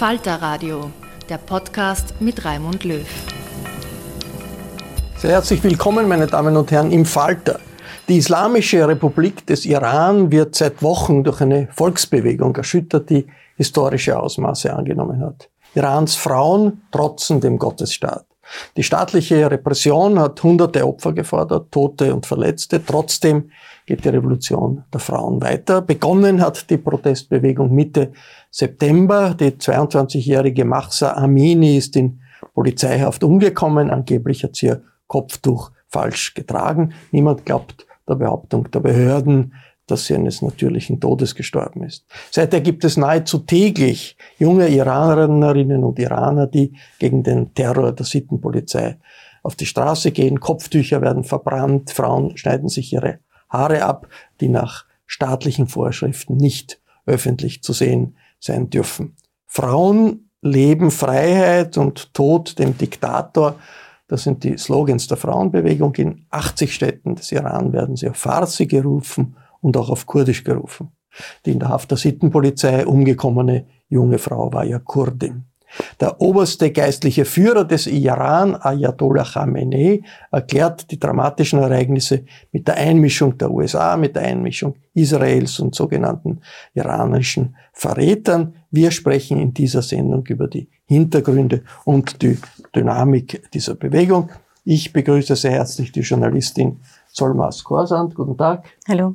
Falter Radio, der Podcast mit Raimund Löw. Sehr herzlich willkommen, meine Damen und Herren, im Falter. Die Islamische Republik des Iran wird seit Wochen durch eine Volksbewegung erschüttert, die historische Ausmaße angenommen hat. Irans Frauen trotzen dem Gottesstaat. Die staatliche Repression hat hunderte Opfer gefordert, Tote und Verletzte. Trotzdem geht die Revolution der Frauen weiter. Begonnen hat die Protestbewegung Mitte September. Die 22-jährige Mahsa Amini ist in Polizeihaft umgekommen. Angeblich hat sie ihr Kopftuch falsch getragen. Niemand glaubt der Behauptung der Behörden, dass sie eines natürlichen Todes gestorben ist. Seither gibt es nahezu täglich junge Iranerinnen und Iraner, die gegen den Terror der Sittenpolizei auf die Straße gehen. Kopftücher werden verbrannt, Frauen schneiden sich ihre Haare ab, die nach staatlichen Vorschriften nicht öffentlich zu sehen sein dürfen. Frauen leben Freiheit und Tod dem Diktator. Das sind die Slogans der Frauenbewegung. In 80 Städten des Iran werden sie auf Farsi gerufen und auch auf Kurdisch gerufen. Die in der Haft der Sittenpolizei umgekommene junge Frau war ja Kurdin. Der oberste geistliche Führer des Iran, Ayatollah Khamenei, erklärt die dramatischen Ereignisse mit der Einmischung der USA, mit der Einmischung Israels und sogenannten iranischen Verrätern. Wir sprechen in dieser Sendung über die Hintergründe und die Dynamik dieser Bewegung. Ich begrüße sehr herzlich die Journalistin Solmas Korsand. Guten Tag. Hallo.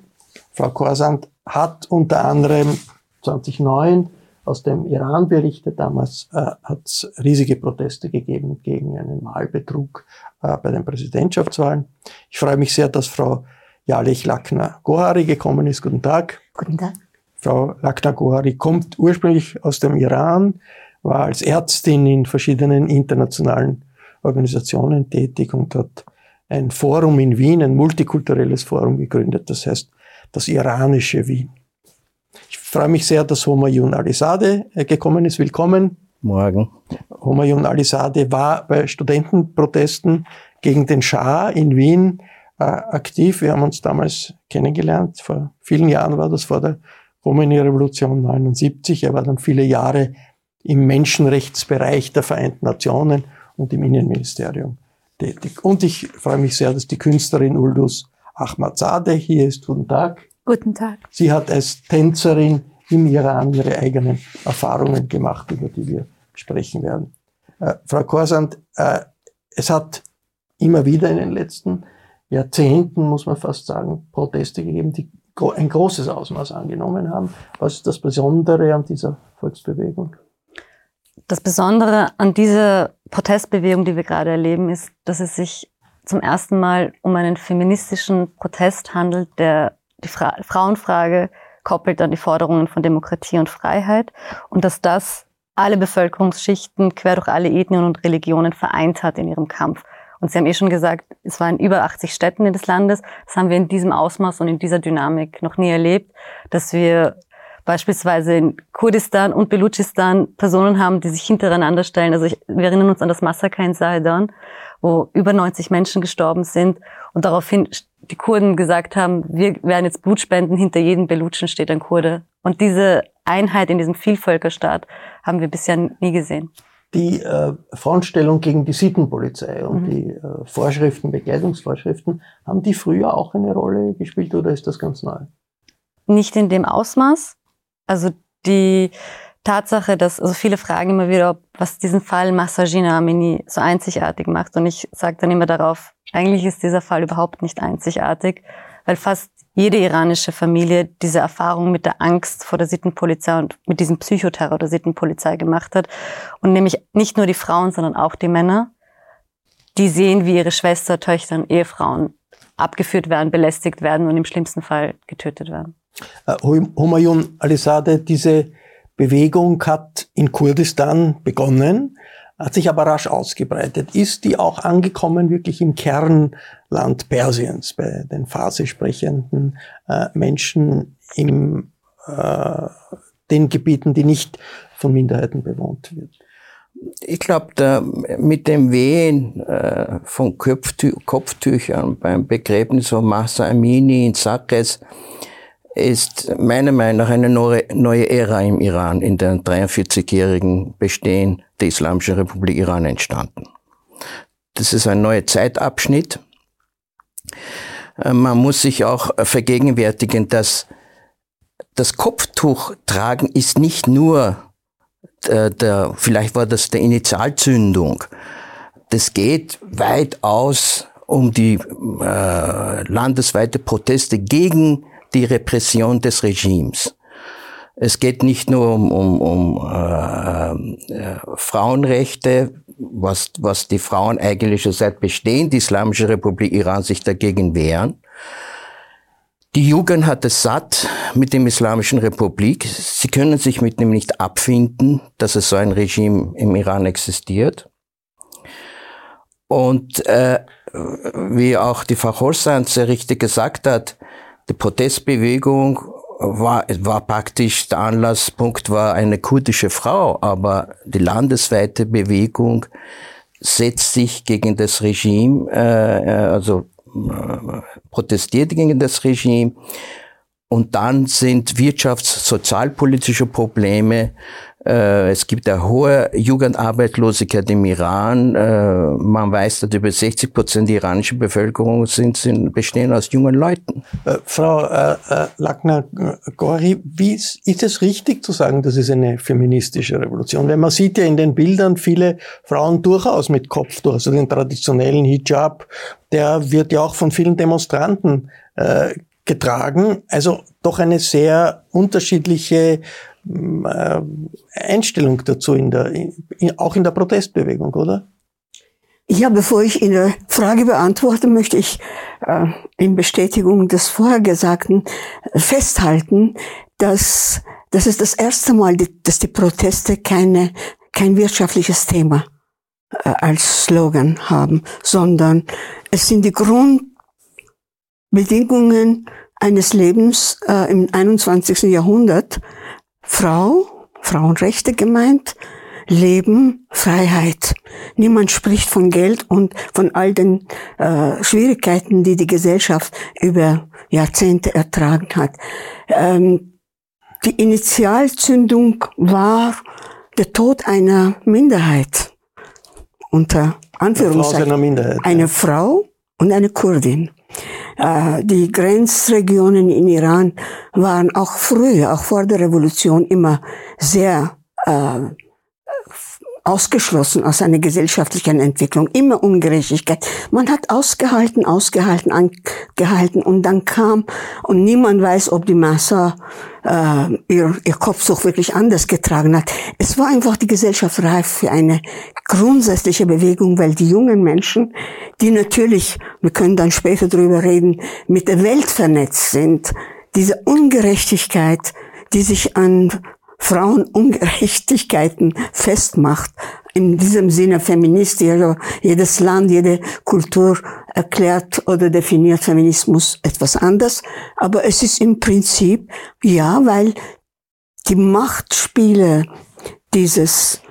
Frau Korsand hat unter anderem 2009 aus dem Iran berichtet. Damals äh, hat es riesige Proteste gegeben gegen einen Wahlbetrug äh, bei den Präsidentschaftswahlen. Ich freue mich sehr, dass Frau Jalech Lakna-Gohari gekommen ist. Guten Tag. Guten Tag. Frau Lakna-Gohari kommt ursprünglich aus dem Iran, war als Ärztin in verschiedenen internationalen Organisationen tätig und hat ein Forum in Wien, ein multikulturelles Forum gegründet, das heißt das iranische Wien. Ich freue mich sehr, dass Homayun Alizadeh äh, gekommen ist. Willkommen. Morgen. Homayun Alizadeh war bei Studentenprotesten gegen den Schah in Wien äh, aktiv. Wir haben uns damals kennengelernt. Vor vielen Jahren war das vor der Khomeini-Revolution 79. Er war dann viele Jahre im Menschenrechtsbereich der Vereinten Nationen und im Innenministerium tätig. Und ich freue mich sehr, dass die Künstlerin Uldus Ahmadzadeh hier ist. Guten Tag. Guten Tag. Sie hat als Tänzerin im Iran ihre eigenen Erfahrungen gemacht, über die wir sprechen werden. Äh, Frau Korsand, äh, es hat immer wieder in den letzten Jahrzehnten, muss man fast sagen, Proteste gegeben, die ein großes Ausmaß angenommen haben. Was ist das Besondere an dieser Volksbewegung? Das Besondere an dieser Protestbewegung, die wir gerade erleben, ist, dass es sich zum ersten Mal um einen feministischen Protest handelt, der die Fra Frauenfrage koppelt an die Forderungen von Demokratie und Freiheit und dass das alle Bevölkerungsschichten quer durch alle Ethnien und Religionen vereint hat in ihrem Kampf. Und Sie haben eh schon gesagt, es war in über 80 Städten des Landes. Das haben wir in diesem Ausmaß und in dieser Dynamik noch nie erlebt, dass wir beispielsweise in Kurdistan und Belutschistan Personen haben, die sich hintereinander stellen. Also ich, wir erinnern uns an das Massaker in Saedan, wo über 90 Menschen gestorben sind und daraufhin die Kurden gesagt haben, wir werden jetzt Blut spenden, hinter jedem Belutschen steht ein Kurde. Und diese Einheit in diesem Vielvölkerstaat haben wir bisher nie gesehen. Die äh, Frontstellung gegen die Sittenpolizei und mhm. die äh, Vorschriften, Bekleidungsvorschriften, haben die früher auch eine Rolle gespielt oder ist das ganz neu? Nicht in dem Ausmaß. Also die Tatsache, dass also viele fragen immer wieder, was diesen Fall Massagina Amini so einzigartig macht. Und ich sage dann immer darauf, eigentlich ist dieser Fall überhaupt nicht einzigartig, weil fast jede iranische Familie diese Erfahrung mit der Angst vor der Sittenpolizei und mit diesem Psychoterror der Sittenpolizei gemacht hat. Und nämlich nicht nur die Frauen, sondern auch die Männer, die sehen, wie ihre Schwester, Töchter und Ehefrauen abgeführt werden, belästigt werden und im schlimmsten Fall getötet werden. Äh, Humayun Alisade, diese Bewegung hat in Kurdistan begonnen, hat sich aber rasch ausgebreitet. Ist die auch angekommen wirklich im Kernland Persiens, bei den Farsi sprechenden äh, Menschen in äh, den Gebieten, die nicht von Minderheiten bewohnt wird? Ich glaube, mit dem Wehen äh, von Kopftü Kopftüchern beim Begräbnis von Massa Amini in Sakres ist meiner Meinung nach eine neue Ära im Iran in den 43-jährigen Bestehen der Islamischen Republik Iran entstanden. Das ist ein neuer Zeitabschnitt. Äh, man muss sich auch vergegenwärtigen, dass das Kopftuch tragen ist nicht nur der, der, vielleicht war das der Initialzündung. Das geht weit aus um die äh, landesweite Proteste gegen die Repression des Regimes. Es geht nicht nur um, um, um äh, äh, Frauenrechte, was, was die Frauen eigentlich schon seit Bestehen der Islamischen Republik Iran sich dagegen wehren. Die Jugend hat es satt mit dem Islamischen Republik. Sie können sich mit dem nicht abfinden, dass es so ein Regime im Iran existiert. Und äh, wie auch die Frau Holstein sehr richtig gesagt hat, die Protestbewegung war, war praktisch, der Anlasspunkt war eine kurdische Frau, aber die landesweite Bewegung setzt sich gegen das Regime, äh, äh also äh, protestiert gegen das Regime. Und dann sind wirtschafts-, sozialpolitische Probleme es gibt eine hohe Jugendarbeitslosigkeit im Iran. Äh, man weiß, dass über 60 Prozent der iranischen Bevölkerung sind, sind, bestehen aus jungen Leuten. Äh, Frau äh, äh, Lackner-Gori, ist, ist es richtig zu sagen, das ist eine feministische Revolution? Weil man sieht ja in den Bildern viele Frauen durchaus mit Kopftuch, also den traditionellen Hijab, der wird ja auch von vielen Demonstranten äh, getragen. Also doch eine sehr unterschiedliche äh, Einstellung dazu, in der, in, auch in der Protestbewegung, oder? Ja, bevor ich Ihre Frage beantworte, möchte ich äh, in Bestätigung des Vorhergesagten festhalten, dass das ist das erste Mal, dass die Proteste keine, kein wirtschaftliches Thema äh, als Slogan haben, sondern es sind die Grundbedingungen eines Lebens äh, im 21. Jahrhundert, Frau, Frauenrechte gemeint, Leben, Freiheit. Niemand spricht von Geld und von all den äh, Schwierigkeiten, die die Gesellschaft über Jahrzehnte ertragen hat. Ähm, die Initialzündung war der Tod einer Minderheit. Unter Anführungszeichen. Eine Frau, Minderheit, eine ja. Frau und eine Kurdin. Äh, die Grenzregionen in Iran waren auch früher, auch vor der Revolution, immer sehr äh, ausgeschlossen aus einer gesellschaftlichen Entwicklung, immer Ungerechtigkeit. Man hat ausgehalten, ausgehalten, angehalten und dann kam und niemand weiß, ob die Massa äh, ihr, ihr Kopftuch wirklich anders getragen hat. Es war einfach die Gesellschaft reif für eine grundsätzliche Bewegung, weil die jungen Menschen, die natürlich, wir können dann später drüber reden, mit der Welt vernetzt sind, diese Ungerechtigkeit, die sich an Frauenungerechtigkeiten festmacht. In diesem Sinne feministisch, also jedes Land, jede Kultur erklärt oder definiert Feminismus etwas anders. Aber es ist im Prinzip, ja, weil die Machtspiele dieses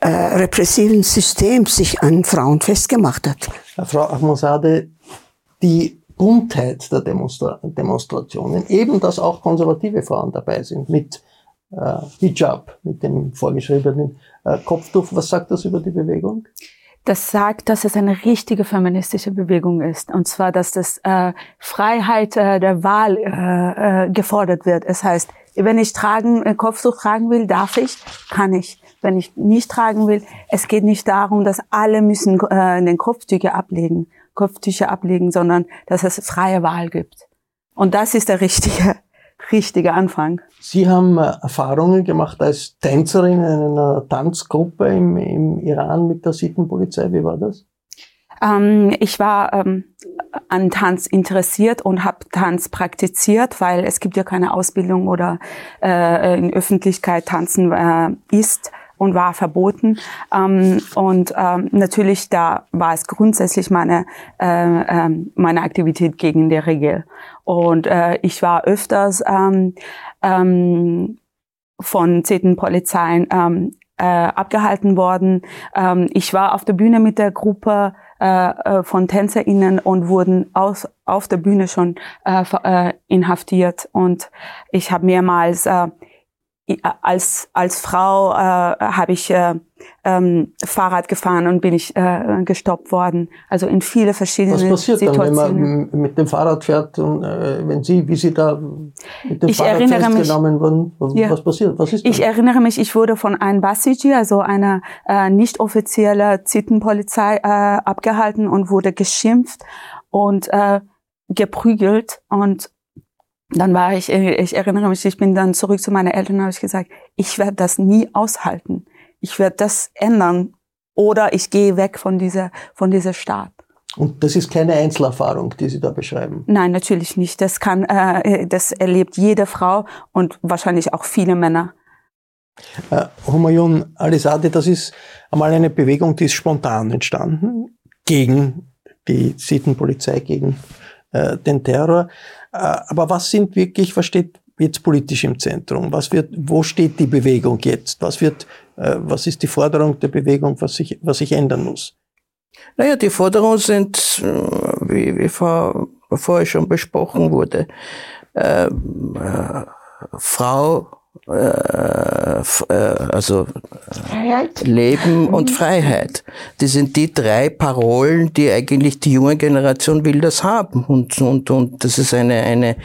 äh, repressiven Systems sich an Frauen festgemacht hat. Frau Ahmosade, die Buntheit der Demonstra Demonstrationen, eben dass auch konservative Frauen dabei sind mit äh, Hijab, mit dem vorgeschriebenen äh, Kopftuch. Was sagt das über die Bewegung? Das sagt, dass es eine richtige feministische Bewegung ist. Und zwar, dass das äh, Freiheit äh, der Wahl äh, äh, gefordert wird. Es heißt, wenn ich tragen, äh, Kopftuch tragen will, darf ich, kann ich. Wenn ich nicht tragen will, es geht nicht darum, dass alle müssen äh, den Kopftücher ablegen, Kopftücher ablegen, sondern dass es freie Wahl gibt. Und das ist der richtige richtiger Anfang. Sie haben äh, Erfahrungen gemacht als Tänzerin in einer Tanzgruppe im, im Iran mit der Sittenpolizei. Wie war das? Ähm, ich war ähm, an Tanz interessiert und habe Tanz praktiziert, weil es gibt ja keine Ausbildung oder äh, in Öffentlichkeit tanzen äh, ist und war verboten. Ähm, und ähm, natürlich da war es grundsätzlich meine äh, äh, meine Aktivität gegen die Regel. Und äh, ich war öfters ähm, ähm, von Zetenpolizeien ähm, äh, abgehalten worden. Ähm, ich war auf der Bühne mit der Gruppe äh, äh von TänzerInnen und wurden aus, auf der Bühne schon äh, äh, inhaftiert. Und ich habe mehrmals äh, als als Frau äh, habe ich äh, ähm, Fahrrad gefahren und bin ich äh, gestoppt worden. Also in viele verschiedene Situationen. Was passiert Situationen. dann, wenn man mit dem Fahrrad fährt und äh, wenn Sie, wie Sie da mit dem ich Fahrrad festgenommen mich, wurden? Was ja, passiert? Was ist das? Ich erinnere mich, ich wurde von einem Basiji, also einer äh, nicht offizielle Zittenpolizei, äh, abgehalten und wurde geschimpft und äh, geprügelt und dann war ich, äh, ich erinnere mich, ich bin dann zurück zu meinen Eltern und habe ich gesagt, ich werde das nie aushalten. Ich werde das ändern oder ich gehe weg von dieser, von dieser Stadt. Und das ist keine Einzelerfahrung, die Sie da beschreiben? Nein, natürlich nicht. Das kann, äh, das erlebt jede Frau und wahrscheinlich auch viele Männer. Äh, Humayun Alisade, das ist einmal eine Bewegung, die ist spontan entstanden gegen die Sittenpolizei, gegen äh, den Terror. Äh, aber was sind wirklich, was steht jetzt politisch im Zentrum? Was wird, wo steht die Bewegung jetzt? Was wird, äh, was ist die Forderung der Bewegung, was sich, was sich ändern muss? Naja, die Forderungen sind, äh, wie, wie vor, vorher schon besprochen wurde, äh, äh, Frau äh, äh, also Freiheit. Leben und Freiheit. Das sind die drei Parolen, die eigentlich die junge Generation will das haben. Und, und, und das ist eine, eine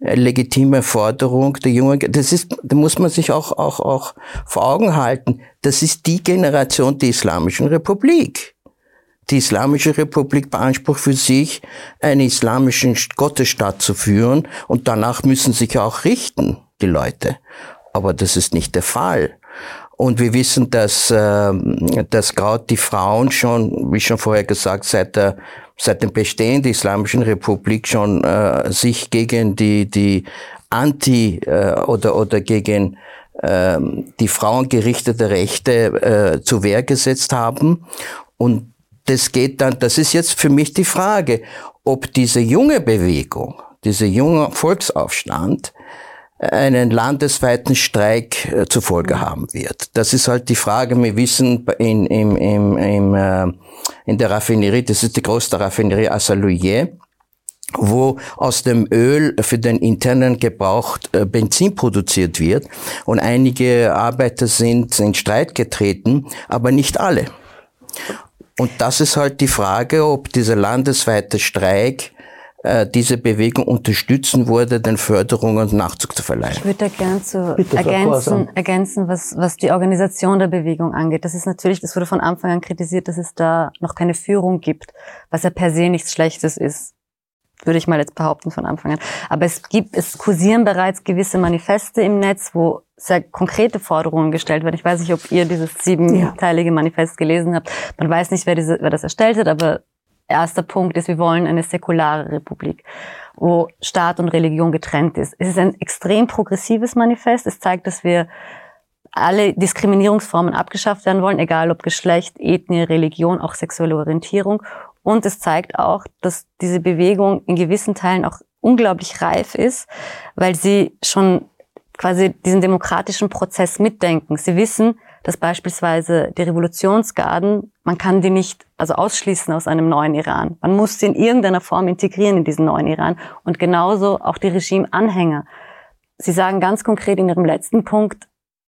legitime Forderung der jungen, das ist, da muss man sich auch, auch, auch vor Augen halten. Das ist die Generation der Islamischen Republik. Die Islamische Republik beansprucht für sich, einen islamischen Gottesstaat zu führen und danach müssen sich auch richten, die Leute aber das ist nicht der Fall. Und wir wissen, dass, äh, dass gerade die Frauen schon, wie schon vorher gesagt, seit, der, seit dem Bestehen der Islamischen Republik schon äh, sich gegen die, die Anti- äh, oder, oder gegen äh, die Frauen gerichtete Rechte äh, zu Wehr gesetzt haben. Und das geht dann, das ist jetzt für mich die Frage, ob diese junge Bewegung, dieser junge Volksaufstand, einen landesweiten Streik äh, zur Folge haben wird. Das ist halt die Frage. Wir wissen in, in, in, in, äh, in der Raffinerie, das ist die größte Raffinerie Assalouillet, wo aus dem Öl für den internen Gebrauch äh, Benzin produziert wird. Und einige Arbeiter sind in Streit getreten, aber nicht alle. Und das ist halt die Frage, ob dieser landesweite Streik äh, diese Bewegung unterstützen wurde, den Förderungen Nachzug zu verleihen. Ich würde da gern zu Bitte, ergänzen, ergänzen was, was die Organisation der Bewegung angeht. Das ist natürlich, das wurde von Anfang an kritisiert, dass es da noch keine Führung gibt, was ja per se nichts Schlechtes ist würde ich mal jetzt behaupten von Anfang an. Aber es gibt, es kursieren bereits gewisse Manifeste im Netz, wo sehr konkrete Forderungen gestellt werden. Ich weiß nicht, ob ihr dieses siebenteilige Manifest gelesen habt. Man weiß nicht, wer, diese, wer das erstellt hat, aber erster Punkt ist, wir wollen eine säkulare Republik, wo Staat und Religion getrennt ist. Es ist ein extrem progressives Manifest. Es zeigt, dass wir alle Diskriminierungsformen abgeschafft werden wollen, egal ob Geschlecht, Ethnie, Religion, auch sexuelle Orientierung. Und es zeigt auch, dass diese Bewegung in gewissen Teilen auch unglaublich reif ist, weil sie schon quasi diesen demokratischen Prozess mitdenken. Sie wissen, dass beispielsweise die Revolutionsgarden, man kann die nicht also ausschließen aus einem neuen Iran. Man muss sie in irgendeiner Form integrieren in diesen neuen Iran und genauso auch die Regimeanhänger. Sie sagen ganz konkret in Ihrem letzten Punkt,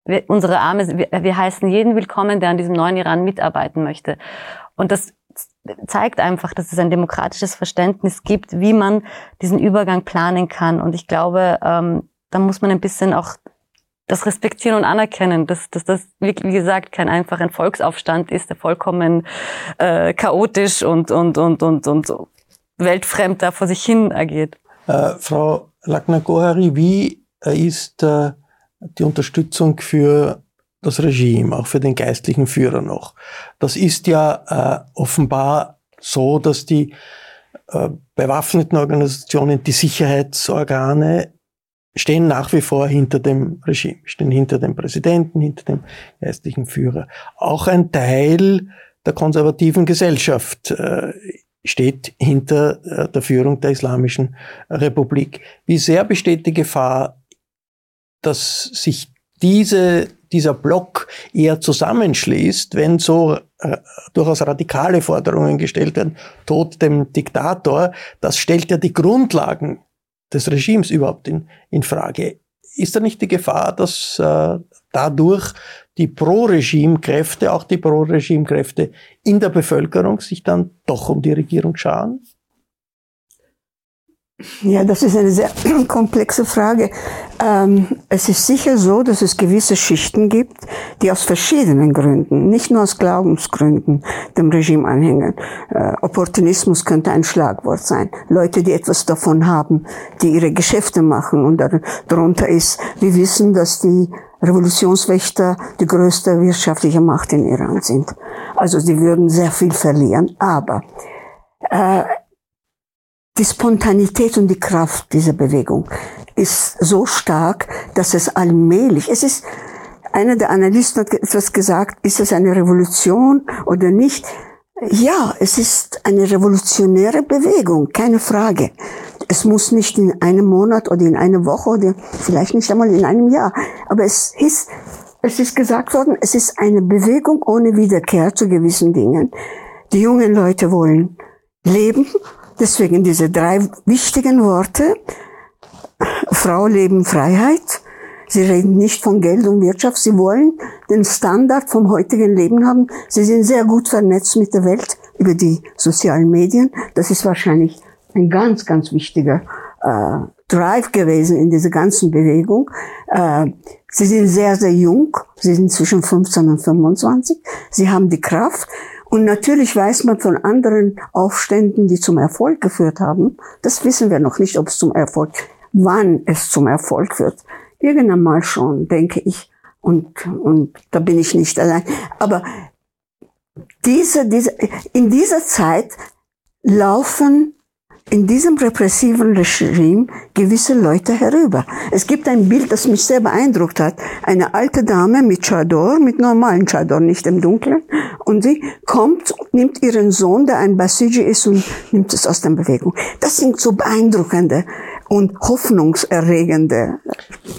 wir, unsere Arme, wir, wir heißen jeden willkommen, der an diesem neuen Iran mitarbeiten möchte. Und das zeigt einfach, dass es ein demokratisches Verständnis gibt, wie man diesen Übergang planen kann. Und ich glaube, ähm, da muss man ein bisschen auch das respektieren und anerkennen, dass, dass das, wie gesagt, kein einfach ein Volksaufstand ist, der vollkommen äh, chaotisch und, und, und, und, und weltfremd da vor sich hin agiert. Äh, Frau Lackner-Gohari, wie ist äh, die Unterstützung für das Regime, auch für den geistlichen Führer noch. Das ist ja äh, offenbar so, dass die äh, bewaffneten Organisationen, die Sicherheitsorgane stehen nach wie vor hinter dem Regime, stehen hinter dem Präsidenten, hinter dem geistlichen Führer. Auch ein Teil der konservativen Gesellschaft äh, steht hinter äh, der Führung der Islamischen Republik. Wie sehr besteht die Gefahr, dass sich diese, dieser Block eher zusammenschließt, wenn so äh, durchaus radikale Forderungen gestellt werden, Tod dem Diktator, das stellt ja die Grundlagen des Regimes überhaupt in, in Frage. Ist da nicht die Gefahr, dass äh, dadurch die Pro-Regime-Kräfte, auch die Pro-Regime-Kräfte in der Bevölkerung sich dann doch um die Regierung scharen? Ja, das ist eine sehr komplexe Frage. Ähm, es ist sicher so, dass es gewisse Schichten gibt, die aus verschiedenen Gründen, nicht nur aus Glaubensgründen, dem Regime anhängen. Äh, Opportunismus könnte ein Schlagwort sein. Leute, die etwas davon haben, die ihre Geschäfte machen. Und darunter ist, wir wissen, dass die Revolutionswächter die größte wirtschaftliche Macht in Iran sind. Also sie würden sehr viel verlieren. Aber äh, die Spontanität und die Kraft dieser Bewegung ist so stark, dass es allmählich, es ist, einer der Analysten hat etwas gesagt, ist es eine Revolution oder nicht? Ja, es ist eine revolutionäre Bewegung, keine Frage. Es muss nicht in einem Monat oder in einer Woche oder vielleicht nicht einmal in einem Jahr, aber es ist, es ist gesagt worden, es ist eine Bewegung ohne Wiederkehr zu gewissen Dingen. Die jungen Leute wollen leben Deswegen diese drei wichtigen Worte. Frau, Leben, Freiheit. Sie reden nicht von Geld und Wirtschaft. Sie wollen den Standard vom heutigen Leben haben. Sie sind sehr gut vernetzt mit der Welt über die sozialen Medien. Das ist wahrscheinlich ein ganz, ganz wichtiger äh, Drive gewesen in dieser ganzen Bewegung. Äh, sie sind sehr, sehr jung. Sie sind zwischen 15 und 25. Sie haben die Kraft. Und natürlich weiß man von anderen Aufständen, die zum Erfolg geführt haben, das wissen wir noch nicht, ob es zum Erfolg, wann es zum Erfolg wird. Irgendwann mal schon, denke ich. Und, und da bin ich nicht allein. Aber diese, diese, in dieser Zeit laufen in diesem repressiven Regime gewisse Leute herüber. Es gibt ein Bild, das mich sehr beeindruckt hat. Eine alte Dame mit Chador, mit normalen Chador, nicht im Dunklen. Und sie kommt, nimmt ihren Sohn, der ein Basiji ist, und nimmt es aus der Bewegung. Das sind so beeindruckende und hoffnungserregende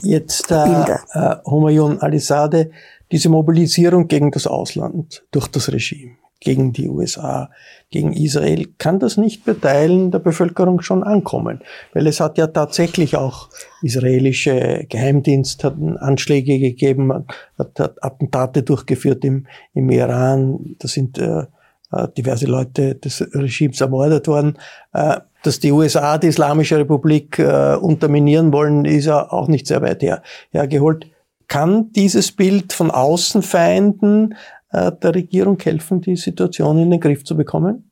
Jetzt, äh, Bilder. Äh, Humayun Alizade, diese Mobilisierung gegen das Ausland durch das Regime gegen die USA, gegen Israel, kann das nicht bei Teilen der Bevölkerung schon ankommen. Weil es hat ja tatsächlich auch israelische Geheimdienste hatten Anschläge gegeben, hat, hat Attentate durchgeführt im, im Iran. Da sind äh, äh, diverse Leute des Regimes ermordet worden. Äh, dass die USA die Islamische Republik äh, unterminieren wollen, ist ja auch nicht sehr weit her, hergeholt. Kann dieses Bild von Außenfeinden äh, der Regierung helfen, die Situation in den Griff zu bekommen?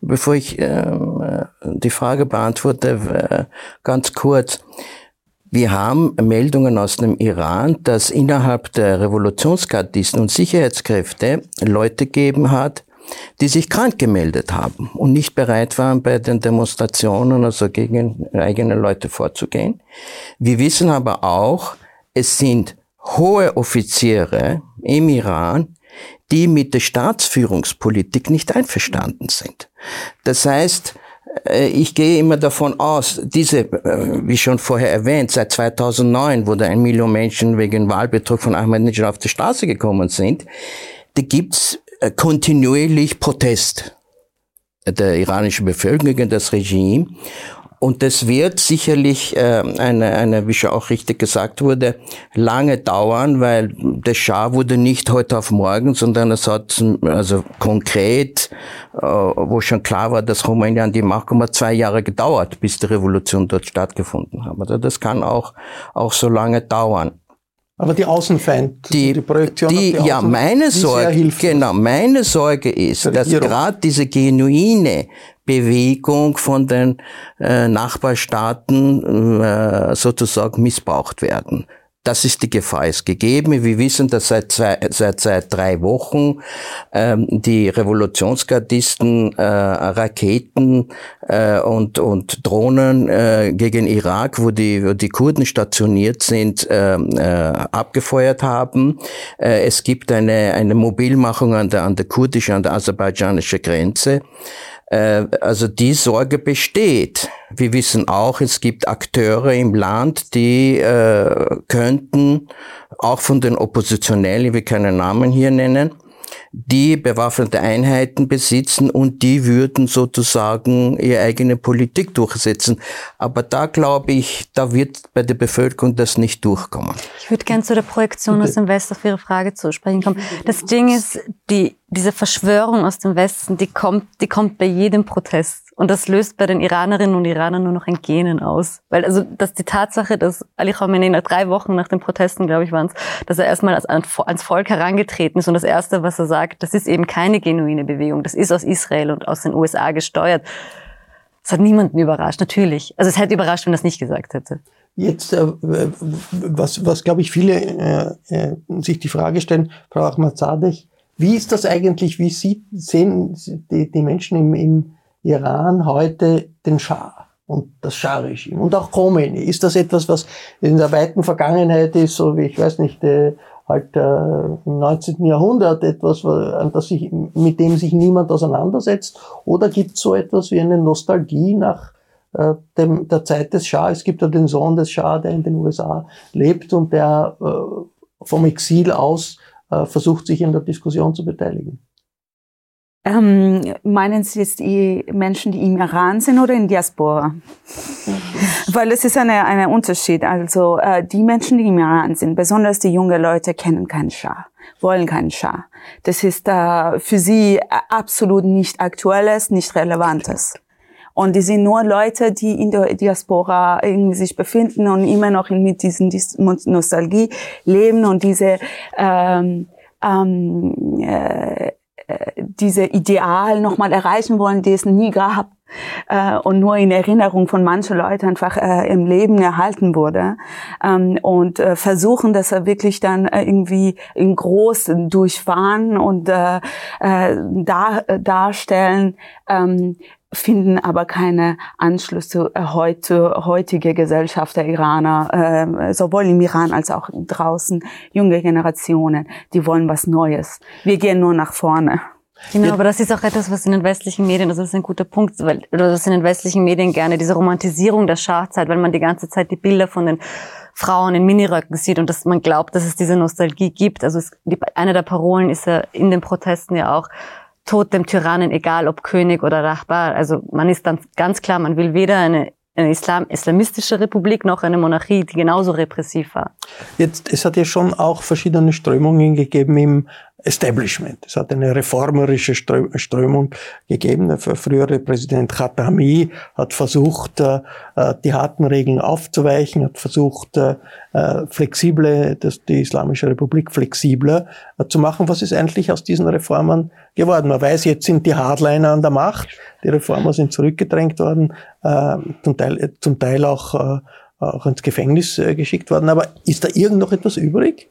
Bevor ich ähm, äh, die Frage beantworte, äh, ganz kurz. Wir haben Meldungen aus dem Iran, dass innerhalb der Revolutionsgardisten und Sicherheitskräfte Leute gegeben hat, die sich krank gemeldet haben und nicht bereit waren, bei den Demonstrationen, also gegen eigene Leute vorzugehen. Wir wissen aber auch, es sind hohe Offiziere im Iran, die mit der Staatsführungspolitik nicht einverstanden sind. Das heißt, äh, ich gehe immer davon aus, diese, äh, wie schon vorher erwähnt, seit 2009, wo da ein Million Menschen wegen Wahlbetrug von Ahmadinejad auf die Straße gekommen sind, da gibt's äh, kontinuierlich Protest der iranischen Bevölkerung gegen das Regime. Und das wird sicherlich äh, eine, eine, wie schon auch richtig gesagt wurde, lange dauern, weil der Schah wurde nicht heute auf morgen, sondern es hat also konkret, äh, wo schon klar war, dass Rumänien an die Macht kommt, zwei Jahre gedauert, bis die Revolution dort stattgefunden hat. Also das kann auch, auch so lange dauern. Aber die Außenfeind, die, die Projektion die, die ja, meine Sorge, genau, meine Sorge ist, dass gerade diese genuine Bewegung von den äh, Nachbarstaaten äh, sozusagen missbraucht werden. Das ist die Gefahr, ist gegeben. Wir wissen, dass seit, zwei, seit, seit drei Wochen ähm, die Revolutionsgardisten äh, Raketen äh, und, und Drohnen äh, gegen Irak, wo die, wo die Kurden stationiert sind, äh, äh, abgefeuert haben. Äh, es gibt eine, eine Mobilmachung an der, an der kurdischen, an der aserbaidschanischen Grenze. Äh, also die Sorge besteht. Wir wissen auch, es gibt Akteure im Land, die äh, könnten auch von den Oppositionellen, will keine Namen hier nennen, die bewaffnete Einheiten besitzen und die würden sozusagen ihre eigene Politik durchsetzen. Aber da glaube ich, da wird bei der Bevölkerung das nicht durchkommen. Ich würde gerne zu der Projektion aus dem Westen auf Ihre Frage zu sprechen kommen. Das Ding ist, die, diese Verschwörung aus dem Westen, die kommt, die kommt bei jedem Protest. Und das löst bei den Iranerinnen und Iranern nur noch ein Genen aus. Weil also dass die Tatsache, dass Ali Khamenei nach drei Wochen nach den Protesten, glaube ich, waren es, dass er erstmal ans Volk herangetreten ist und das Erste, was er sagt, das ist eben keine genuine Bewegung, das ist aus Israel und aus den USA gesteuert. Das hat niemanden überrascht, natürlich. Also es hätte überrascht, wenn es nicht gesagt hätte. Jetzt, äh, was, was glaube ich viele äh, äh, sich die Frage stellen, Frau Ahmad-Zadeh, wie ist das eigentlich, wie sieht, sehen die, die Menschen im, im Iran heute den Schah und das Schah-Regime und auch Khomeini. Ist das etwas, was in der weiten Vergangenheit ist, so wie ich weiß nicht, äh, halt äh, im 19. Jahrhundert etwas, das sich, mit dem sich niemand auseinandersetzt? Oder gibt es so etwas wie eine Nostalgie nach äh, dem, der Zeit des Schah? Es gibt ja den Sohn des Schah, der in den USA lebt und der äh, vom Exil aus äh, versucht, sich in der Diskussion zu beteiligen. Ähm, meinen Sie jetzt die Menschen, die im Iran sind oder in Diaspora? Weil es ist ein eine Unterschied. Also äh, die Menschen, die im Iran sind, besonders die jungen Leute, kennen keinen Schah, wollen keinen Schah. Das ist äh, für sie absolut nicht aktuelles, nicht relevantes. Und die sind nur Leute, die in der Diaspora irgendwie sich befinden und immer noch mit diesen Nostalgie leben und diese ähm, ähm, äh, diese Ideal nochmal erreichen wollen, die es nie gab äh, und nur in Erinnerung von manchen Leuten einfach äh, im Leben erhalten wurde ähm, und äh, versuchen, dass er wirklich dann äh, irgendwie in groß durchfahren und äh, da, darstellen, ähm, finden aber keine Anschlüsse heute, heutige Gesellschaft der Iraner, äh, sowohl im Iran als auch draußen, junge Generationen, die wollen was Neues. Wir gehen nur nach vorne. Genau, aber das ist auch etwas, was in den westlichen Medien, das ist ein guter Punkt, weil, oder das in den westlichen Medien gerne, diese Romantisierung der Schachzeit, weil man die ganze Zeit die Bilder von den Frauen in Miniröcken sieht und dass man glaubt, dass es diese Nostalgie gibt. Also es, die, eine der Parolen ist ja in den Protesten ja auch, Tod dem Tyrannen, egal ob König oder Rahbar. Also man ist dann ganz klar, man will weder eine eine Islam, islamistische Republik noch eine Monarchie, die genauso repressiv war. Jetzt, es hat ja schon auch verschiedene Strömungen gegeben im Establishment. Es hat eine reformerische Strömung gegeben. Der frühere Präsident Khatami hat versucht, äh, äh, die harten Regeln aufzuweichen, hat versucht, äh, flexible, die Islamische Republik flexibler zu machen. Was ist eigentlich aus diesen Reformen geworden? Man weiß, jetzt sind die Hardliner an der Macht. Die Reformer sind zurückgedrängt worden, zum Teil, zum Teil auch, auch ins Gefängnis geschickt worden. Aber ist da irgend noch etwas übrig?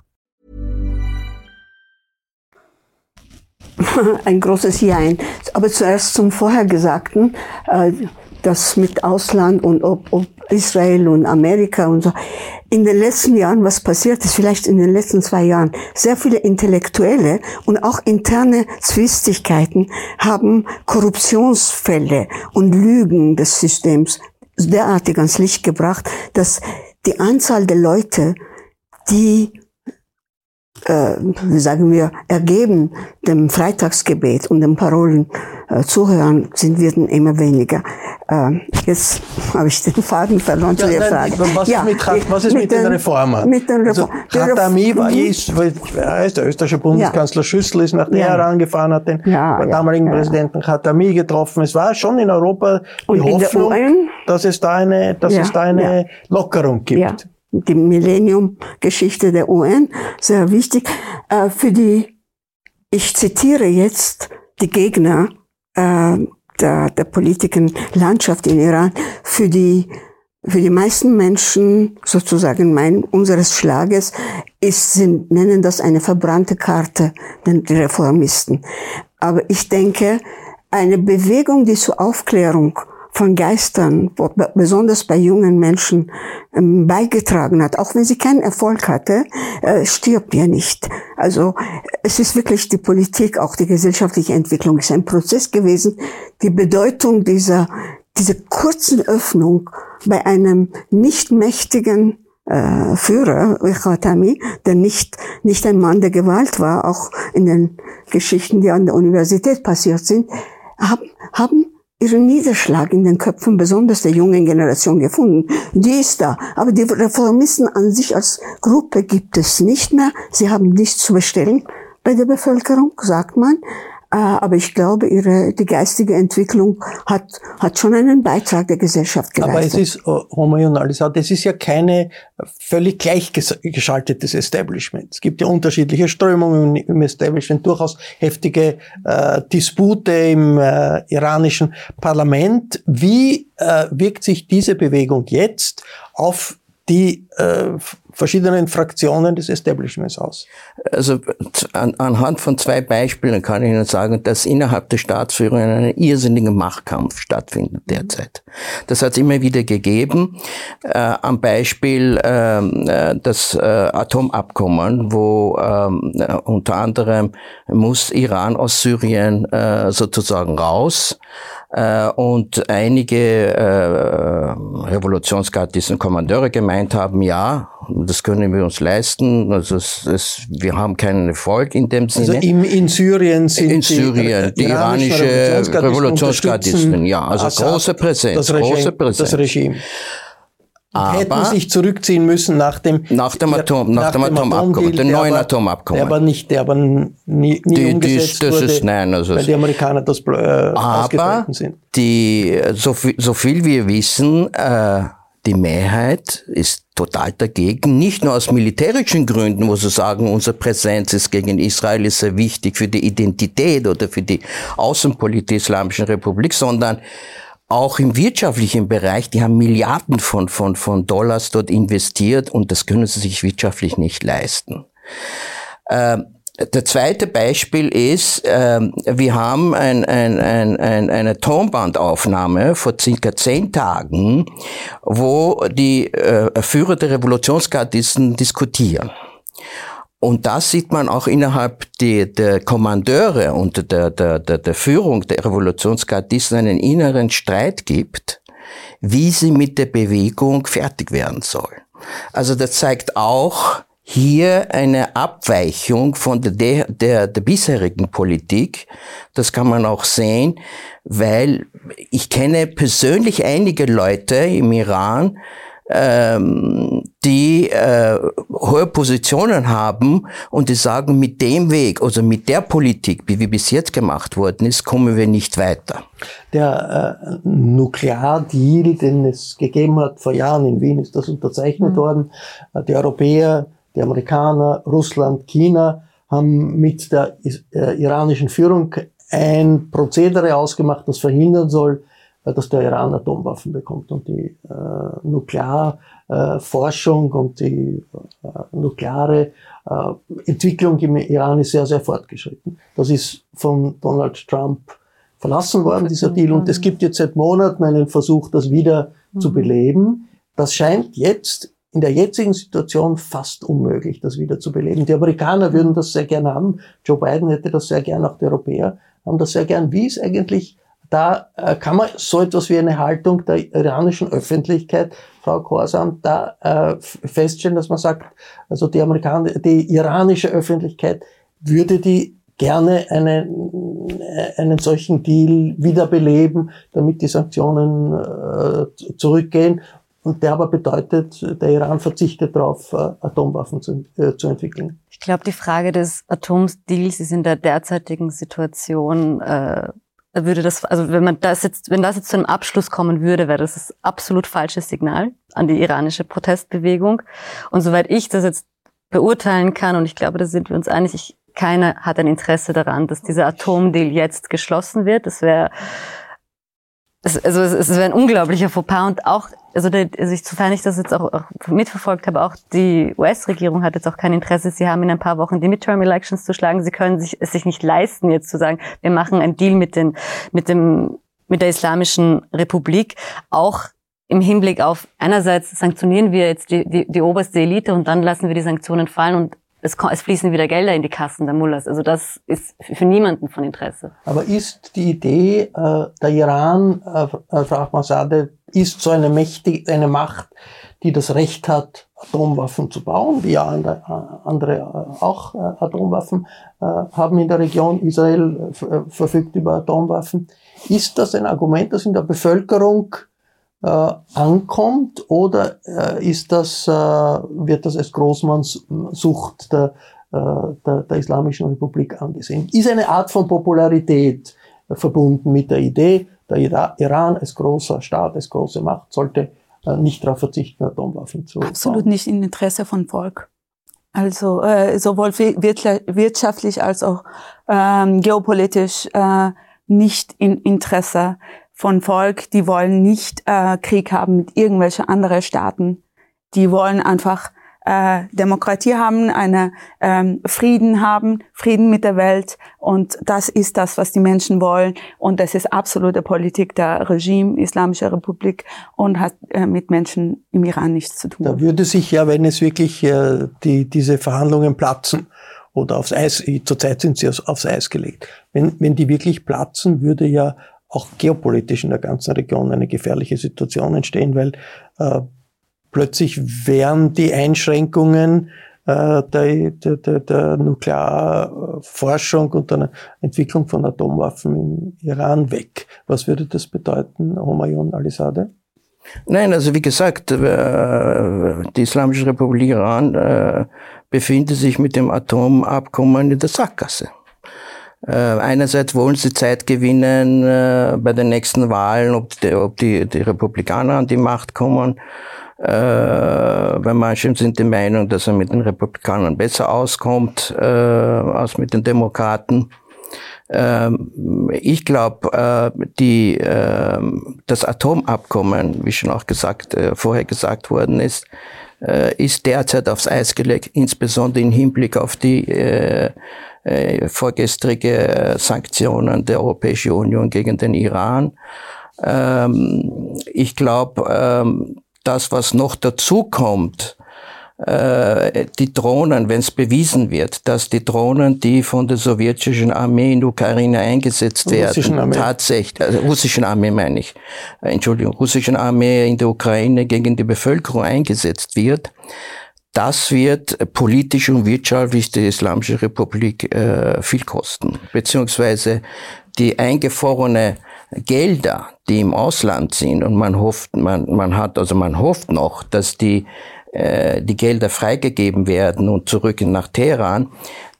ein großes Jein. Aber zuerst zum Vorhergesagten, äh, das mit Ausland und ob, ob Israel und Amerika und so. In den letzten Jahren, was passiert ist, vielleicht in den letzten zwei Jahren, sehr viele Intellektuelle und auch interne Zwistigkeiten haben Korruptionsfälle und Lügen des Systems derartig ans Licht gebracht, dass die Anzahl der Leute, die äh, sagen wir, ergeben dem Freitagsgebet und den Parolen äh, zuhören, sind wir immer weniger. Äh, jetzt habe ich den Faden verloren ja, zu der Frage. Was ja, ist mit, was ist mit, mit den, den Reformen? Mit den Reformen. Also, Khatami war, ist, er ist der österreichische Bundeskanzler ja. Schüssel, ist nach Teheran ja. gefahren, hat den damaligen Präsidenten Khatami getroffen. Es war schon in Europa die und Hoffnung, dass es da eine, dass es da eine Lockerung gibt die Millennium-Geschichte der UN, sehr wichtig. Äh, für die, ich zitiere jetzt die Gegner äh, der, der politischen Landschaft in Iran, für die für die meisten Menschen sozusagen mein, unseres Schlages ist, sind, nennen das eine verbrannte Karte, die Reformisten. Aber ich denke, eine Bewegung, die zur Aufklärung von Geistern, besonders bei jungen Menschen, ähm, beigetragen hat. Auch wenn sie keinen Erfolg hatte, äh, stirbt ja nicht. Also es ist wirklich die Politik, auch die gesellschaftliche Entwicklung ist ein Prozess gewesen. Die Bedeutung dieser, dieser kurzen Öffnung bei einem nicht mächtigen äh, Führer, Khatami, der nicht, nicht ein Mann der Gewalt war, auch in den Geschichten, die an der Universität passiert sind, haben, haben ihren Niederschlag in den Köpfen besonders der jungen Generation gefunden. Die ist da. Aber die Reformisten an sich als Gruppe gibt es nicht mehr. Sie haben nichts zu bestellen bei der Bevölkerung, sagt man. Äh, aber ich glaube, ihre, die geistige Entwicklung hat, hat schon einen Beitrag der Gesellschaft geleistet. Aber es ist, Homayun äh, Alisat, es ist ja keine völlig gleichgeschaltetes Establishment. Es gibt ja unterschiedliche Strömungen im Establishment, durchaus heftige äh, Dispute im äh, iranischen Parlament. Wie äh, wirkt sich diese Bewegung jetzt auf die äh, verschiedenen Fraktionen des Establishments aus? Also an, anhand von zwei Beispielen kann ich Ihnen sagen, dass innerhalb der Staatsführung ein irrsinniger Machtkampf stattfindet derzeit. Das hat es immer wieder gegeben. Äh, am Beispiel ähm, äh, das äh, Atomabkommen, wo ähm, äh, unter anderem muss Iran aus Syrien äh, sozusagen raus. Äh, und einige äh, Revolutionsgardisten Kommandeure gemeint haben, ja, das können wir uns leisten. Also es, es, wir haben keinen Erfolg in dem also Sinne. Also im, in Syrien sind in Syrien die, die iranische Revolutionsgardisten, ja, also Assad, große Präsenz, das Regime, große Präsenz. Das Regime. Aber hätten sich zurückziehen müssen nach dem nach dem Atom nach, nach dem, Atomabkommen, dem neuen aber, Atomabkommen. Der aber nicht, der aber nie, nie die, umgesetzt die, das wurde, ist, nein, also weil die Amerikaner das äh, aber sind. Die so viel, so viel wir wissen, äh, die Mehrheit ist total dagegen, nicht nur aus militärischen Gründen, wo sie sagen, unsere Präsenz ist gegen Israel ist sehr wichtig für die Identität oder für die Außenpolitik der Islamischen Republik, sondern auch im wirtschaftlichen Bereich, die haben Milliarden von, von, von Dollars dort investiert und das können sie sich wirtschaftlich nicht leisten. Ähm, der zweite Beispiel ist, ähm, wir haben ein, ein, ein, ein, eine Tonbandaufnahme vor circa zehn Tagen, wo die äh, Führer der Revolutionsgardisten diskutieren. Und das sieht man auch innerhalb die, der Kommandeure und der, der, der, der Führung der Revolutionsgardisten einen inneren Streit gibt, wie sie mit der Bewegung fertig werden soll. Also das zeigt auch hier eine Abweichung von der, der, der bisherigen Politik. Das kann man auch sehen, weil ich kenne persönlich einige Leute im Iran, ähm, die äh, hohe Positionen haben und die sagen, mit dem Weg, also mit der Politik, wie wir bis jetzt gemacht worden ist, kommen wir nicht weiter. Der äh, Nukleardeal, den es gegeben hat vor Jahren in Wien, ist das unterzeichnet mhm. worden. Äh, die Europäer, die Amerikaner, Russland, China haben mit der äh, iranischen Führung ein Prozedere ausgemacht, das verhindern soll, äh, dass der Iran Atomwaffen bekommt und die äh, Nuklearforschung äh, und die äh, nukleare Entwicklung im Iran ist sehr, sehr fortgeschritten. Das ist von Donald Trump verlassen worden, dieser Deal. Und es gibt jetzt seit Monaten einen Versuch, das wieder mhm. zu beleben. Das scheint jetzt in der jetzigen Situation fast unmöglich, das wieder zu beleben. Die Amerikaner würden das sehr gern haben. Joe Biden hätte das sehr gern, auch die Europäer haben das sehr gern. Wie ist eigentlich da äh, kann man so etwas wie eine Haltung der iranischen Öffentlichkeit, Frau Korsam, da äh, feststellen, dass man sagt, also die Amerikaner, die iranische Öffentlichkeit würde die gerne einen, einen solchen Deal wiederbeleben, damit die Sanktionen äh, zurückgehen. Und der aber bedeutet, der Iran verzichtet darauf, äh, Atomwaffen zu, äh, zu entwickeln. Ich glaube, die Frage des Atomdeals ist in der derzeitigen Situation äh, würde das, also wenn man das jetzt, wenn das jetzt zu einem Abschluss kommen würde, wäre das das absolut falsches Signal an die iranische Protestbewegung. Und soweit ich das jetzt beurteilen kann, und ich glaube, da sind wir uns einig, ich, keiner hat ein Interesse daran, dass dieser Atomdeal jetzt geschlossen wird. Das wäre es, also es, es wäre ein unglaublicher Fauxpas und auch, also, der, also ich, sofern ich das jetzt auch, auch mitverfolgt habe, auch die US-Regierung hat jetzt auch kein Interesse. Sie haben in ein paar Wochen die Midterm-Elections zu schlagen. Sie können sich, es sich nicht leisten, jetzt zu sagen, wir machen einen Deal mit, den, mit, dem, mit der Islamischen Republik, auch im Hinblick auf einerseits sanktionieren wir jetzt die, die, die oberste Elite und dann lassen wir die Sanktionen fallen und es, es, fließen wieder Gelder in die Kassen der Mullahs. Also das ist für niemanden von Interesse. Aber ist die Idee, äh, der Iran, äh, äh Frau Ahmadsadeh, ist so eine, mächtige, eine Macht, die das Recht hat, Atomwaffen zu bauen, wie ja andere, äh, äh, auch Atomwaffen haben in der Region. Israel verfügt über Atomwaffen. Ist das ein Argument, das in der Bevölkerung ankommt oder äh, ist das, äh, wird das als Großmannssucht der, äh, der, der Islamischen Republik angesehen? Ist eine Art von Popularität verbunden mit der Idee, der Iran als großer Staat, als große Macht sollte äh, nicht darauf verzichten, Atomwaffen zu Absolut nicht im Interesse von Volk. Also äh, sowohl wirtschaftlich als auch ähm, geopolitisch äh, nicht in Interesse von Volk, die wollen nicht äh, Krieg haben mit irgendwelchen anderen Staaten. Die wollen einfach äh, Demokratie haben, eine ähm, Frieden haben, Frieden mit der Welt. Und das ist das, was die Menschen wollen. Und das ist absolute Politik der Regime Islamischer Republik und hat äh, mit Menschen im Iran nichts zu tun. Da würde sich ja, wenn es wirklich äh, die, diese Verhandlungen platzen, oder aufs Eis, zurzeit sind sie aufs Eis gelegt. Wenn, wenn die wirklich platzen, würde ja auch geopolitisch in der ganzen Region eine gefährliche Situation entstehen, weil äh, plötzlich wären die Einschränkungen äh, der, der, der, Nuklearforschung und der Entwicklung von Atomwaffen im Iran weg. Was würde das bedeuten, Homayon Alizadeh? Nein, also wie gesagt, äh, die Islamische Republik Iran äh, befindet sich mit dem Atomabkommen in der Sackgasse. Äh, einerseits wollen sie Zeit gewinnen äh, bei den nächsten Wahlen, ob, die, ob die, die Republikaner an die Macht kommen. Äh, weil manche sind der Meinung, dass er mit den Republikanern besser auskommt äh, als mit den Demokraten. Ähm, ich glaube, äh, die, äh, das Atomabkommen, wie schon auch gesagt, äh, vorher gesagt worden ist, ist derzeit aufs Eis gelegt, insbesondere im Hinblick auf die äh, äh, vorgestrige Sanktionen der Europäischen Union gegen den Iran. Ähm, ich glaube, ähm, das, was noch dazu kommt, äh, die Drohnen, wenn es bewiesen wird, dass die Drohnen, die von der sowjetischen Armee in der Ukraine eingesetzt werden, Armee. tatsächlich, also russischen Armee meine ich, äh, Entschuldigung, russischen Armee in der Ukraine gegen die Bevölkerung eingesetzt wird, das wird politisch und wirtschaftlich die Islamische Republik äh, viel kosten, beziehungsweise die eingefrorene Gelder, die im Ausland sind und man hofft, man, man hat, also man hofft noch, dass die äh, die Gelder freigegeben werden und zurück nach Teheran,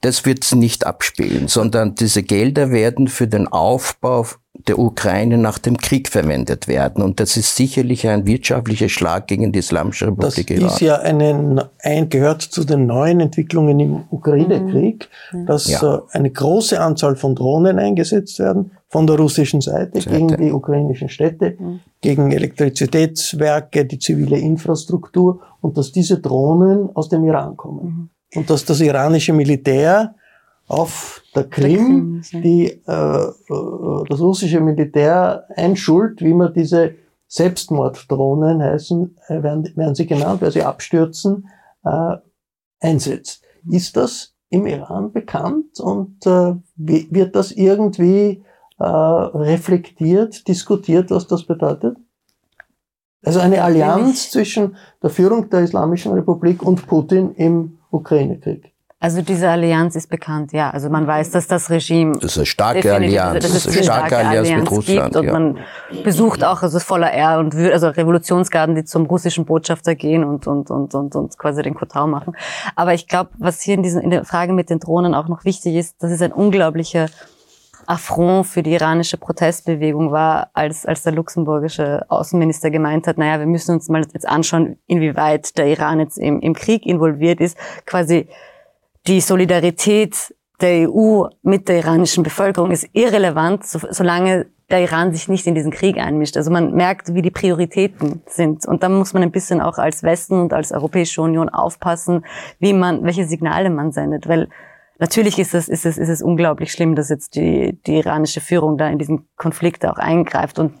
das wird es nicht abspielen, sondern diese Gelder werden für den Aufbau der Ukraine nach dem Krieg verwendet werden. Und das ist sicherlich ein wirtschaftlicher Schlag gegen die Islamische Republik Iran. Das ist ja eine, ein, gehört zu den neuen Entwicklungen im Ukraine-Krieg, mhm. dass ja. Äh, eine große Anzahl von Drohnen eingesetzt werden von der russischen Seite, Seite. gegen die ukrainischen Städte, mhm. gegen Elektrizitätswerke, die zivile Infrastruktur und dass diese Drohnen aus dem Iran kommen. Mhm. Und dass das iranische Militär auf der Krim, die, äh, äh, das russische Militär einschult, wie man diese Selbstmorddrohnen heißen, äh, werden, werden sie genannt, weil sie abstürzen, äh, einsetzt. Ist das im Iran bekannt und äh, wird das irgendwie äh, reflektiert, diskutiert, was das bedeutet? Also eine Allianz zwischen der Führung der Islamischen Republik und Putin im Ukraine-Krieg. Also diese Allianz ist bekannt, ja. Also man weiß, dass das Regime. Das ist eine starke Allianz. Das ist eine starke Allianz, Allianz mit Russland. Und ja. man besucht auch, also voller R und also Revolutionsgarden, die zum russischen Botschafter gehen und und und und, und quasi den Kotau machen. Aber ich glaube, was hier in, diesen, in der Frage mit den Drohnen auch noch wichtig ist, das ist ein unglaublicher Affront für die iranische Protestbewegung war, als, als der luxemburgische Außenminister gemeint hat, naja, wir müssen uns mal jetzt anschauen, inwieweit der Iran jetzt im, im Krieg involviert ist, quasi die Solidarität der EU mit der iranischen Bevölkerung ist irrelevant, so, solange der Iran sich nicht in diesen Krieg einmischt. Also man merkt, wie die Prioritäten sind. Und da muss man ein bisschen auch als Westen und als Europäische Union aufpassen, wie man, welche Signale man sendet. Weil natürlich ist es, ist es, ist es unglaublich schlimm, dass jetzt die, die iranische Führung da in diesen Konflikt auch eingreift. Und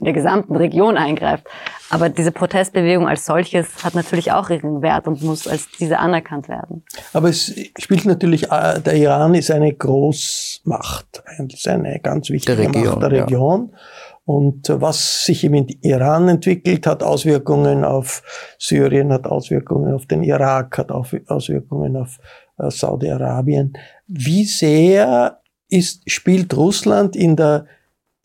in der gesamten Region eingreift. Aber diese Protestbewegung als solches hat natürlich auch ihren Wert und muss als diese anerkannt werden. Aber es spielt natürlich, äh, der Iran ist eine Großmacht, eigentlich eine ganz wichtige der Region, Macht der Region. Ja. Und äh, was sich im Iran entwickelt, hat Auswirkungen auf Syrien, hat Auswirkungen auf den Irak, hat Auswirkungen auf Saudi-Arabien. Wie sehr ist, spielt Russland in der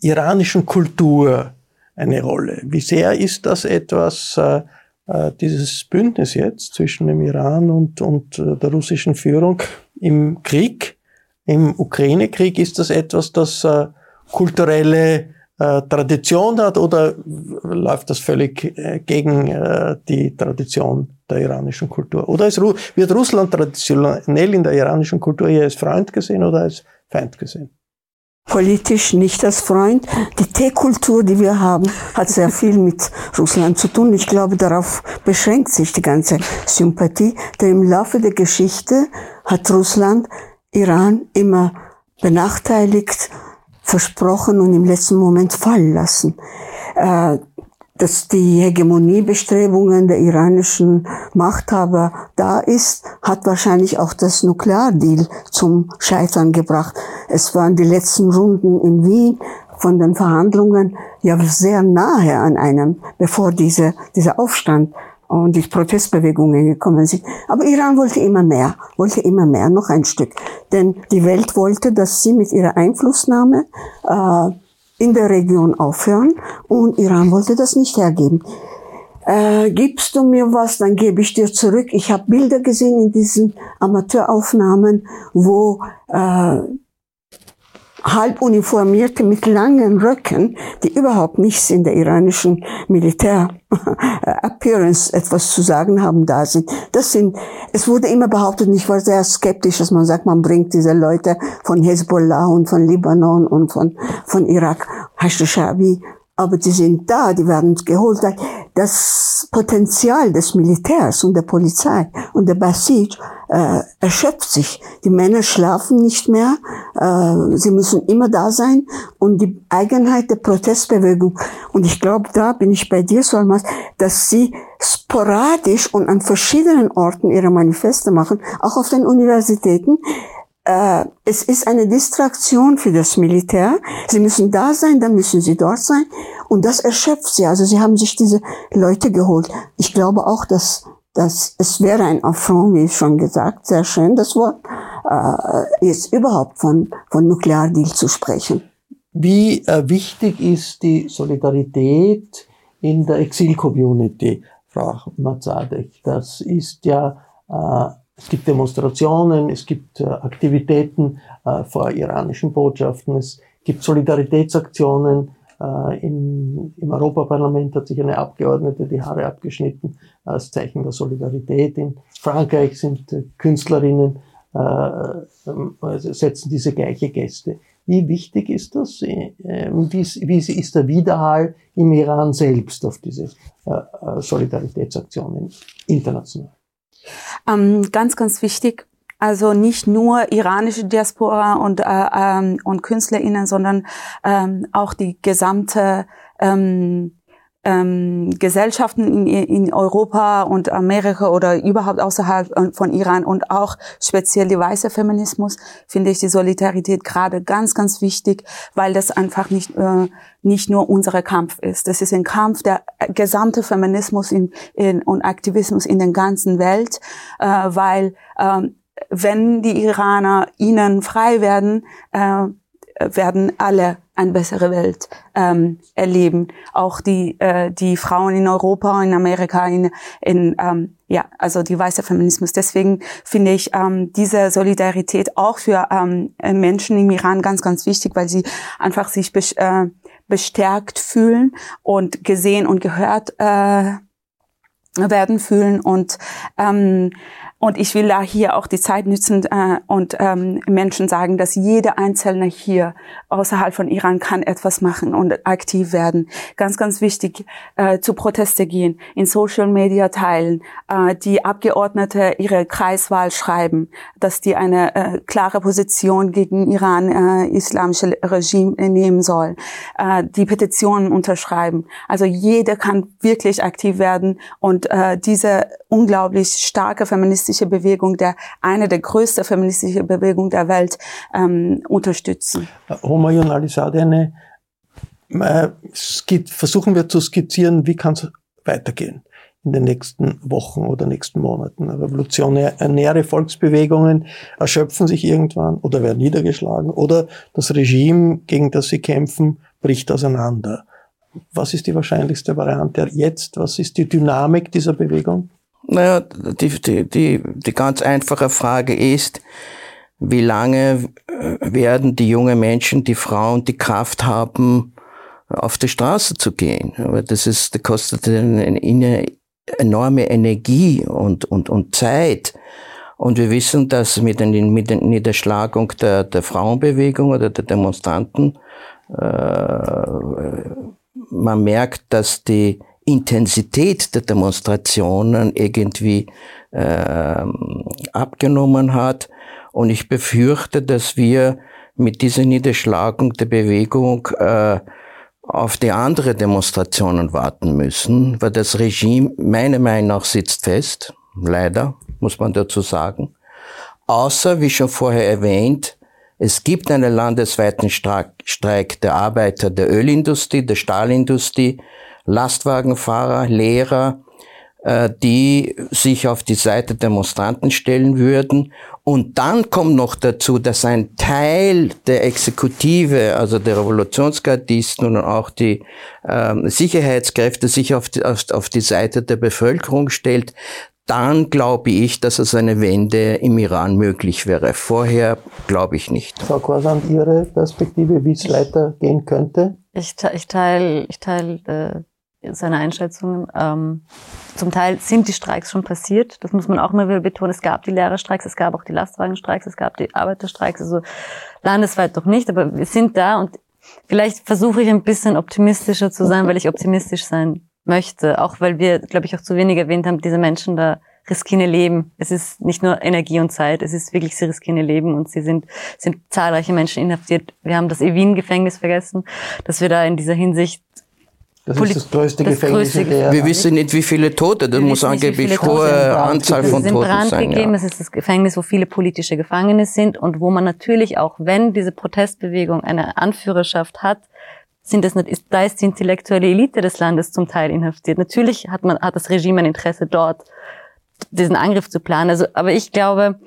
iranischen Kultur eine Rolle. Wie sehr ist das etwas, äh, äh, dieses Bündnis jetzt zwischen dem Iran und, und äh, der russischen Führung im Krieg, im Ukraine-Krieg, ist das etwas, das äh, kulturelle äh, Tradition hat oder läuft das völlig äh, gegen äh, die Tradition der iranischen Kultur? Oder ist, wird Russland traditionell in der iranischen Kultur eher als Freund gesehen oder als Feind gesehen? politisch nicht als Freund. Die Teekultur, die wir haben, hat sehr viel mit Russland zu tun. Ich glaube, darauf beschränkt sich die ganze Sympathie, denn im Laufe der Geschichte hat Russland Iran immer benachteiligt, versprochen und im letzten Moment fallen lassen. Dass die Hegemoniebestrebungen der iranischen Machthaber da ist, hat wahrscheinlich auch das Nukleardeal zum Scheitern gebracht. Es waren die letzten Runden in Wien von den Verhandlungen ja sehr nahe an einem, bevor diese, dieser Aufstand und die Protestbewegungen gekommen sind. Aber Iran wollte immer mehr, wollte immer mehr, noch ein Stück. Denn die Welt wollte, dass sie mit ihrer Einflussnahme äh, in der Region aufhören und Iran wollte das nicht hergeben. Äh, gibst du mir was, dann gebe ich dir zurück. Ich habe Bilder gesehen in diesen Amateuraufnahmen, wo äh, halb uniformierte mit langen Röcken, die überhaupt nichts in der iranischen Militär-Appearance etwas zu sagen haben, da sind. Das sind, es wurde immer behauptet, ich war sehr skeptisch, dass man sagt, man bringt diese Leute von Hezbollah und von Libanon und von, von Irak, Hashdashabi, aber die sind da, die werden geholt. Das Potenzial des Militärs und der Polizei und der Basij äh, erschöpft sich. Die Männer schlafen nicht mehr, äh, sie müssen immer da sein und die Eigenheit der Protestbewegung. Und ich glaube, da bin ich bei dir, Solmas, dass sie sporadisch und an verschiedenen Orten ihre Manifeste machen, auch auf den Universitäten. Äh, es ist eine Distraktion für das Militär. Sie müssen da sein, dann müssen sie dort sein. Und das erschöpft sie. Also sie haben sich diese Leute geholt. Ich glaube auch, dass, dass es wäre ein Affront, wie schon gesagt, sehr schön das Wort, äh, jetzt überhaupt von, von Nukleardeal zu sprechen. Wie äh, wichtig ist die Solidarität in der Exil-Community, Frau Mazadek? Das ist ja, äh, es gibt Demonstrationen, es gibt äh, Aktivitäten äh, vor iranischen Botschaften, es gibt Solidaritätsaktionen. Äh, in, Im Europaparlament hat sich eine Abgeordnete die Haare abgeschnitten als Zeichen der Solidarität. In Frankreich sind Künstlerinnen äh, setzen diese gleiche Gäste. Wie wichtig ist das? Äh, wie, ist der Widerhall im Iran selbst auf diese Solidaritätsaktionen international? Ähm, ganz, ganz wichtig. Also nicht nur iranische Diaspora und, äh, ähm, und KünstlerInnen, sondern ähm, auch die gesamte ähm, ähm, Gesellschaften in, in Europa und Amerika oder überhaupt außerhalb äh, von Iran und auch speziell die weiße Feminismus finde ich die Solidarität gerade ganz, ganz wichtig, weil das einfach nicht, äh, nicht nur unser Kampf ist. Das ist ein Kampf der gesamte Feminismus in, in, und Aktivismus in der ganzen Welt, äh, weil äh, wenn die Iraner ihnen frei werden, äh, werden alle eine bessere Welt ähm, erleben. Auch die äh, die Frauen in Europa, in Amerika, in, in ähm, ja, also die weiße Feminismus. Deswegen finde ich ähm, diese Solidarität auch für ähm, Menschen im Iran ganz ganz wichtig, weil sie einfach sich äh, bestärkt fühlen und gesehen und gehört äh, werden fühlen und ähm, und ich will da hier auch die Zeit nützen äh, und ähm, Menschen sagen, dass jeder Einzelne hier außerhalb von Iran kann etwas machen und aktiv werden. Ganz, ganz wichtig, äh, zu Proteste gehen, in Social Media teilen, äh, die Abgeordnete ihre Kreiswahl schreiben, dass die eine äh, klare Position gegen Iran, äh, islamische Regime nehmen soll, äh, die Petitionen unterschreiben. Also jeder kann wirklich aktiv werden und äh, diese unglaublich starke feministische Bewegung, der eine der größten feministischen Bewegungen der Welt ähm, unterstützen. Humayun Alizadeh, äh, versuchen wir zu skizzieren, wie kann es weitergehen in den nächsten Wochen oder nächsten Monaten. Revolutionäre Volksbewegungen erschöpfen sich irgendwann oder werden niedergeschlagen oder das Regime, gegen das sie kämpfen, bricht auseinander. Was ist die wahrscheinlichste Variante jetzt? Was ist die Dynamik dieser Bewegung? Naja, die, die, die, die ganz einfache Frage ist, wie lange äh, werden die jungen Menschen, die Frauen die Kraft haben, auf die Straße zu gehen? Aber das ist, das kostet eine enorme Energie und, und, und Zeit. Und wir wissen, dass mit der, mit der Niederschlagung der, der Frauenbewegung oder der Demonstranten äh, man merkt, dass die Intensität der Demonstrationen irgendwie äh, abgenommen hat. Und ich befürchte, dass wir mit dieser Niederschlagung der Bewegung äh, auf die andere Demonstrationen warten müssen, weil das Regime meiner Meinung nach sitzt fest, leider, muss man dazu sagen. Außer, wie schon vorher erwähnt, es gibt einen landesweiten Streik der Arbeiter der Ölindustrie, der Stahlindustrie, Lastwagenfahrer, Lehrer, äh, die sich auf die Seite der Demonstranten stellen würden. Und dann kommt noch dazu, dass ein Teil der Exekutive, also der Revolutionsgardisten und auch die äh, Sicherheitskräfte sich auf die, auf, auf die Seite der Bevölkerung stellt. Dann glaube ich, dass es eine Wende im Iran möglich wäre. Vorher glaube ich nicht. Frau Korsan, Ihre Perspektive, wie es weitergehen könnte? Ich, ich teile ich teil, äh, seine Einschätzungen. Ähm, zum Teil sind die Streiks schon passiert. Das muss man auch mal wieder betonen. Es gab die Lehrerstreiks, es gab auch die Lastwagenstreiks, es gab die Arbeiterstreiks, also landesweit doch nicht, aber wir sind da und vielleicht versuche ich ein bisschen optimistischer zu sein, weil ich optimistisch sein möchte. Auch weil wir, glaube ich, auch zu wenig erwähnt haben, diese Menschen da riskieren ihr Leben. Es ist nicht nur Energie und Zeit, es ist wirklich, sie riskieren ihr Leben und sie sind, sind zahlreiche Menschen inhaftiert. Wir haben das Ewin-Gefängnis vergessen, dass wir da in dieser Hinsicht Das ist das größte das Gefängnis größte der Wir wissen nicht, wie viele Tote, da muss angeblich hohe Anzahl von Toten Brand sein. Gegeben. Ja. Es ist das Gefängnis, wo viele politische Gefangene sind und wo man natürlich auch, wenn diese Protestbewegung eine Anführerschaft hat, sind das nicht, ist, da ist die intellektuelle Elite des Landes zum Teil inhaftiert. Natürlich hat man, hat das Regime ein Interesse dort, diesen Angriff zu planen. Also, aber ich glaube,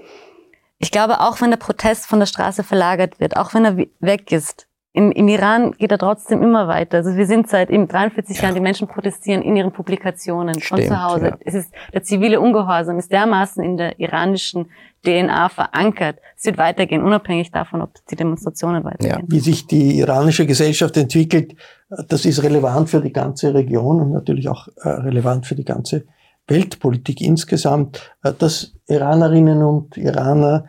ich glaube, auch wenn der Protest von der Straße verlagert wird, auch wenn er weg ist, im, im Iran geht er trotzdem immer weiter. Also wir sind seit eben 43 ja. Jahren, die Menschen protestieren in ihren Publikationen Stimmt, von zu Hause. Ja. Es ist, der zivile Ungehorsam ist dermaßen in der iranischen DNA verankert. Es wird weitergehen, unabhängig davon, ob die Demonstrationen weitergehen. Ja. Wie sich die iranische Gesellschaft entwickelt, das ist relevant für die ganze Region und natürlich auch äh, relevant für die ganze Weltpolitik insgesamt, äh, dass Iranerinnen und Iraner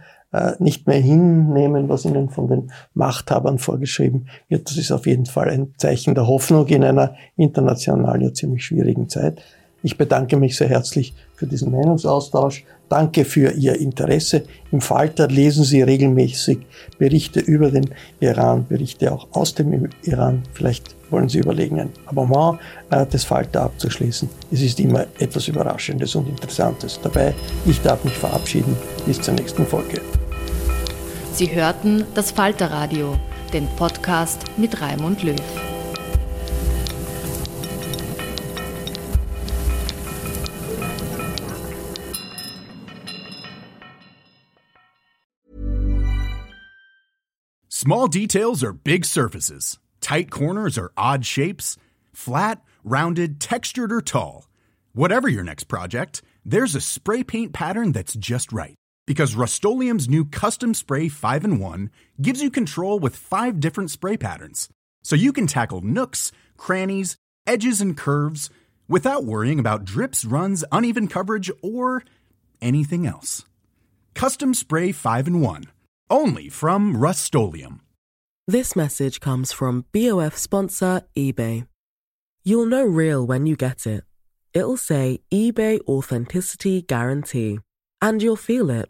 nicht mehr hinnehmen, was ihnen von den Machthabern vorgeschrieben wird. Das ist auf jeden Fall ein Zeichen der Hoffnung in einer international ja ziemlich schwierigen Zeit. Ich bedanke mich sehr herzlich für diesen Meinungsaustausch. Danke für Ihr Interesse. Im Falter lesen Sie regelmäßig Berichte über den Iran, Berichte auch aus dem Iran. Vielleicht wollen Sie überlegen, ein Abonnement äh, des Falter abzuschließen. Es ist immer etwas Überraschendes und Interessantes dabei. Ich darf mich verabschieden. Bis zur nächsten Folge. Sie hörten das Falterradio, den Podcast mit Raimund Löw. Small details are big surfaces. Tight corners are odd shapes. Flat, rounded, textured, or tall. Whatever your next project, there's a spray paint pattern that's just right because Rust new Custom Spray 5 and 1 gives you control with five different spray patterns. So you can tackle nooks, crannies, edges, and curves without worrying about drips, runs, uneven coverage, or anything else. Custom Spray 5 and 1. Only from Rust This message comes from BOF sponsor eBay. You'll know real when you get it. It'll say eBay Authenticity Guarantee. And you'll feel it.